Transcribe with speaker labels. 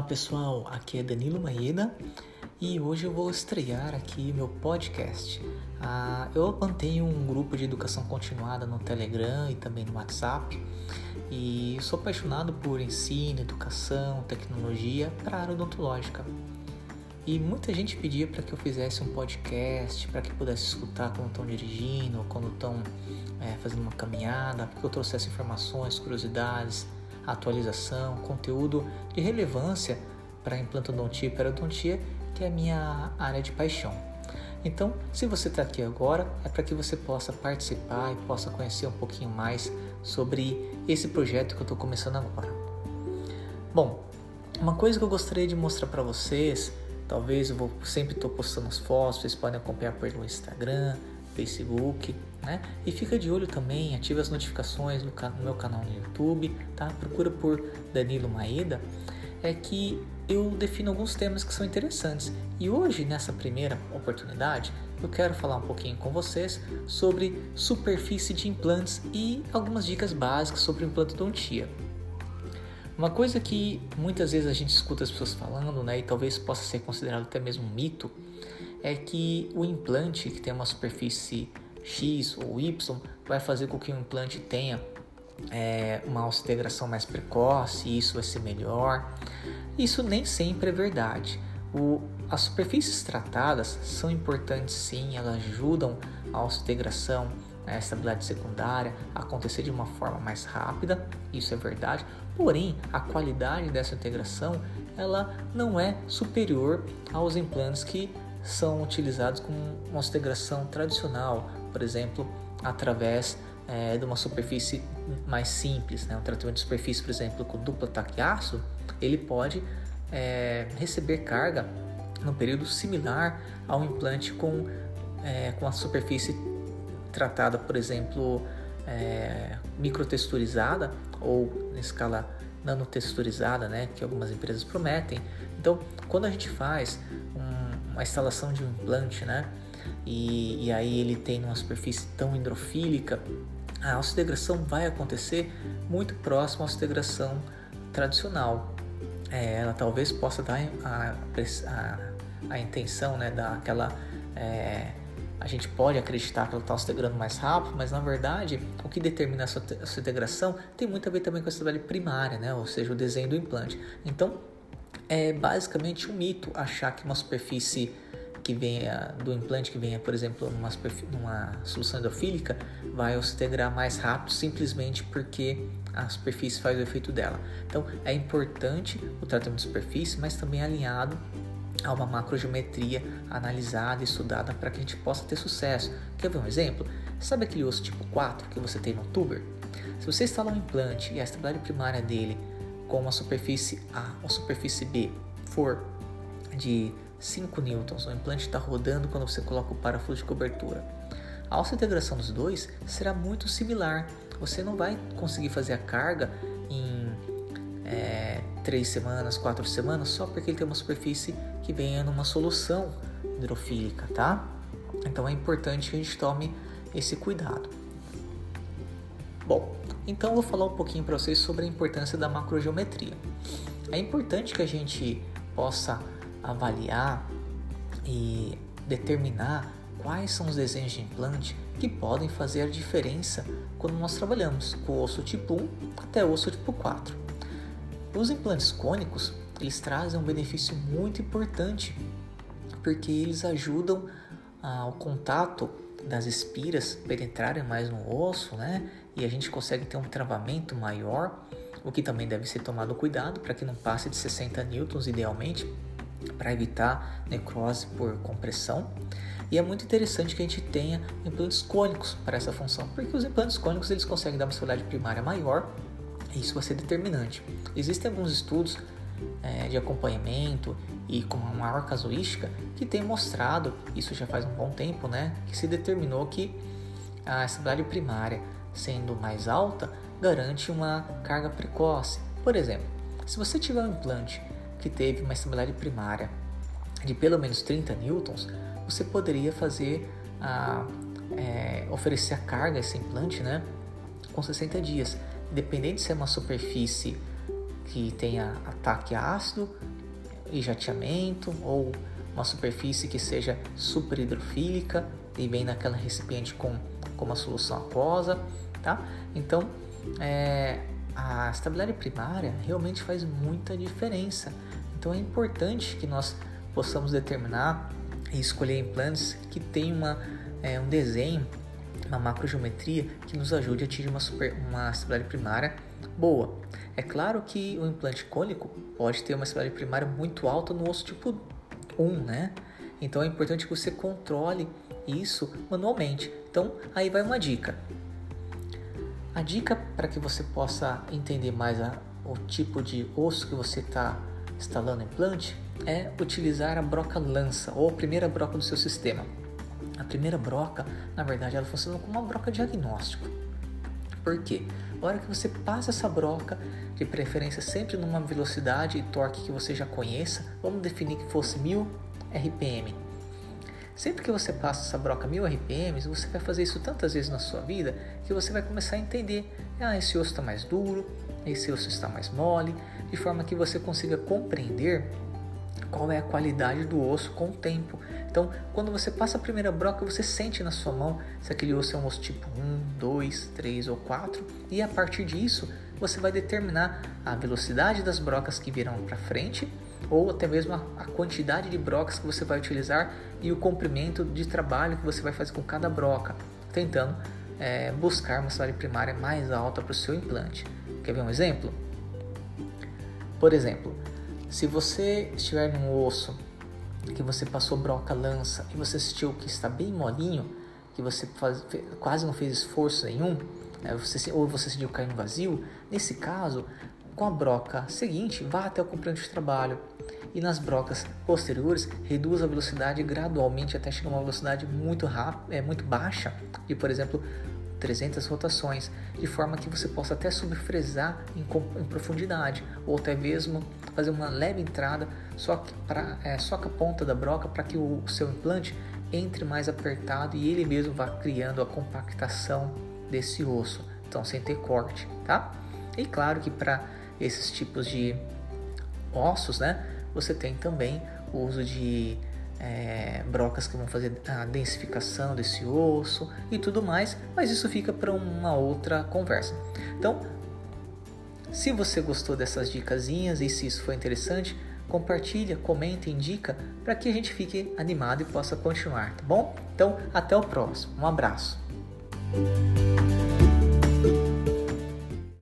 Speaker 1: Olá pessoal, aqui é Danilo Maeda e hoje eu vou estrear aqui meu podcast. Ah, eu mantenho um grupo de educação continuada no Telegram e também no WhatsApp e sou apaixonado por ensino, educação, tecnologia para a área odontológica. E muita gente pedia para que eu fizesse um podcast, para que pudesse escutar quando estão dirigindo, quando estão é, fazendo uma caminhada, para que eu trouxesse informações, curiosidades, atualização, conteúdo de relevância para implantodontia e periodontia, que é a minha área de paixão. Então, se você está aqui agora, é para que você possa participar e possa conhecer um pouquinho mais sobre esse projeto que eu estou começando agora. Bom, uma coisa que eu gostaria de mostrar para vocês Talvez eu vou sempre estou postando as fotos, vocês podem acompanhar pelo Instagram, Facebook, né? E fica de olho também, ative as notificações no, no meu canal no YouTube, tá? Procura por Danilo Maeda. É que eu defino alguns temas que são interessantes. E hoje, nessa primeira oportunidade, eu quero falar um pouquinho com vocês sobre superfície de implantes e algumas dicas básicas sobre implantodontia. Uma coisa que muitas vezes a gente escuta as pessoas falando, né, e talvez possa ser considerado até mesmo um mito, é que o implante que tem uma superfície X ou Y vai fazer com que o implante tenha é, uma integração mais precoce isso vai ser melhor. Isso nem sempre é verdade. O, as superfícies tratadas são importantes sim, elas ajudam a integração a estabilidade secundária acontecer de uma forma mais rápida, isso é verdade, porém a qualidade dessa integração ela não é superior aos implantes que são utilizados com uma integração tradicional, por exemplo, através é, de uma superfície mais simples, né? um tratamento de superfície, por exemplo, com dupla taquiaço, ele pode é, receber carga num período similar ao implante com, é, com a superfície tratada, por exemplo, é, microtexturizada ou em escala nanotexturizada, né, que algumas empresas prometem. Então, quando a gente faz um, uma instalação de um implante, né, e, e aí ele tem uma superfície tão hidrofílica, a oxidação vai acontecer muito próximo à oxidação tradicional. É, ela talvez possa dar a, a, a intenção, né, daquela é, a gente pode acreditar que ela está se integrando mais rápido, mas na verdade o que determina essa, integração tem muito a ver também com a estabilidade primária, né? ou seja, o desenho do implante. Então é basicamente um mito achar que uma superfície que venha do implante que venha, por exemplo, numa, numa solução hidrofílica, vai se integrar mais rápido simplesmente porque a superfície faz o efeito dela. Então é importante o tratamento de superfície, mas também alinhado a uma macrogeometria analisada e estudada para que a gente possa ter sucesso. Quer ver um exemplo? Sabe aquele osso tipo 4 que você tem no tuber? Se você instalar um implante e a estabilidade primária dele com uma superfície A ou superfície B for de 5 newtons, o implante está rodando quando você coloca o parafuso de cobertura. A alça integração dos dois será muito similar. Você não vai conseguir fazer a carga em é, três semanas, quatro semanas, só porque ele tem uma superfície que venha numa solução hidrofílica, tá? Então é importante que a gente tome esse cuidado. Bom, então eu vou falar um pouquinho para vocês sobre a importância da macrogeometria. É importante que a gente possa avaliar e determinar quais são os desenhos de implante que podem fazer a diferença quando nós trabalhamos com osso tipo 1 até osso tipo 4. Os implantes cônicos, eles trazem um benefício muito importante, porque eles ajudam ao contato das espiras penetrarem mais no osso, né? E a gente consegue ter um travamento maior, o que também deve ser tomado cuidado para que não passe de 60 newtons idealmente, para evitar necrose por compressão. E é muito interessante que a gente tenha implantes cônicos para essa função, porque os implantes cônicos eles conseguem dar uma estabilidade primária maior isso vai ser determinante. Existem alguns estudos é, de acompanhamento e com uma maior casuística que tem mostrado, isso já faz um bom tempo, né, que se determinou que a estabilidade primária sendo mais alta garante uma carga precoce. Por exemplo, se você tiver um implante que teve uma estabilidade primária de pelo menos 30 newtons, você poderia fazer a, é, oferecer a carga a esse implante, né, com 60 dias independente se é uma superfície que tenha ataque ácido e jateamento ou uma superfície que seja super hidrofílica e bem naquela recipiente com, com uma solução aquosa, tá? Então, é, a estabilidade primária realmente faz muita diferença. Então é importante que nós possamos determinar e escolher implantes que tenham uma, é, um desenho, uma macrogeometria que nos ajude a atingir uma, super, uma estabilidade primária boa. É claro que o implante cônico pode ter uma estabilidade primária muito alta no osso tipo 1, né? Então é importante que você controle isso manualmente. Então aí vai uma dica. A dica para que você possa entender mais a, o tipo de osso que você está instalando implante é utilizar a broca lança ou a primeira broca do seu sistema. A primeira broca, na verdade, ela funciona como uma broca diagnóstico. Por quê? A hora que você passa essa broca, de preferência sempre numa velocidade e torque que você já conheça, vamos definir que fosse 1000 RPM. Sempre que você passa essa broca 1000 RPM, você vai fazer isso tantas vezes na sua vida que você vai começar a entender: ah, esse osso está mais duro, esse osso está mais mole, de forma que você consiga compreender qual é a qualidade do osso com o tempo. Então, quando você passa a primeira broca, você sente na sua mão se aquele osso é um osso tipo 1, 2, 3 ou 4, e a partir disso você vai determinar a velocidade das brocas que virão para frente ou até mesmo a quantidade de brocas que você vai utilizar e o comprimento de trabalho que você vai fazer com cada broca, tentando é, buscar uma salário primária mais alta para o seu implante. Quer ver um exemplo? Por exemplo, se você estiver num osso que você passou broca lança e você sentiu que está bem molinho, que você faz, quase não fez esforço nenhum, né, você, ou você sentiu cair no vazio, nesse caso, com a broca seguinte, vá até o comprimento de trabalho e nas brocas posteriores reduz a velocidade gradualmente até chegar a uma velocidade muito rápida, é muito baixa, de por exemplo 300 rotações, de forma que você possa até subfresar em, em profundidade ou até mesmo fazer uma leve entrada só, pra, é, só com a ponta da broca para que o, o seu implante entre mais apertado e ele mesmo vá criando a compactação desse osso, então sem ter corte, tá? E claro que para esses tipos de ossos, né, você tem também o uso de é, brocas que vão fazer a densificação desse osso e tudo mais, mas isso fica para uma outra conversa. Então, se você gostou dessas dicasinhas e se isso foi interessante, compartilha, comenta, indica para que a gente fique animado e possa continuar, tá bom? Então, até o próximo. Um abraço.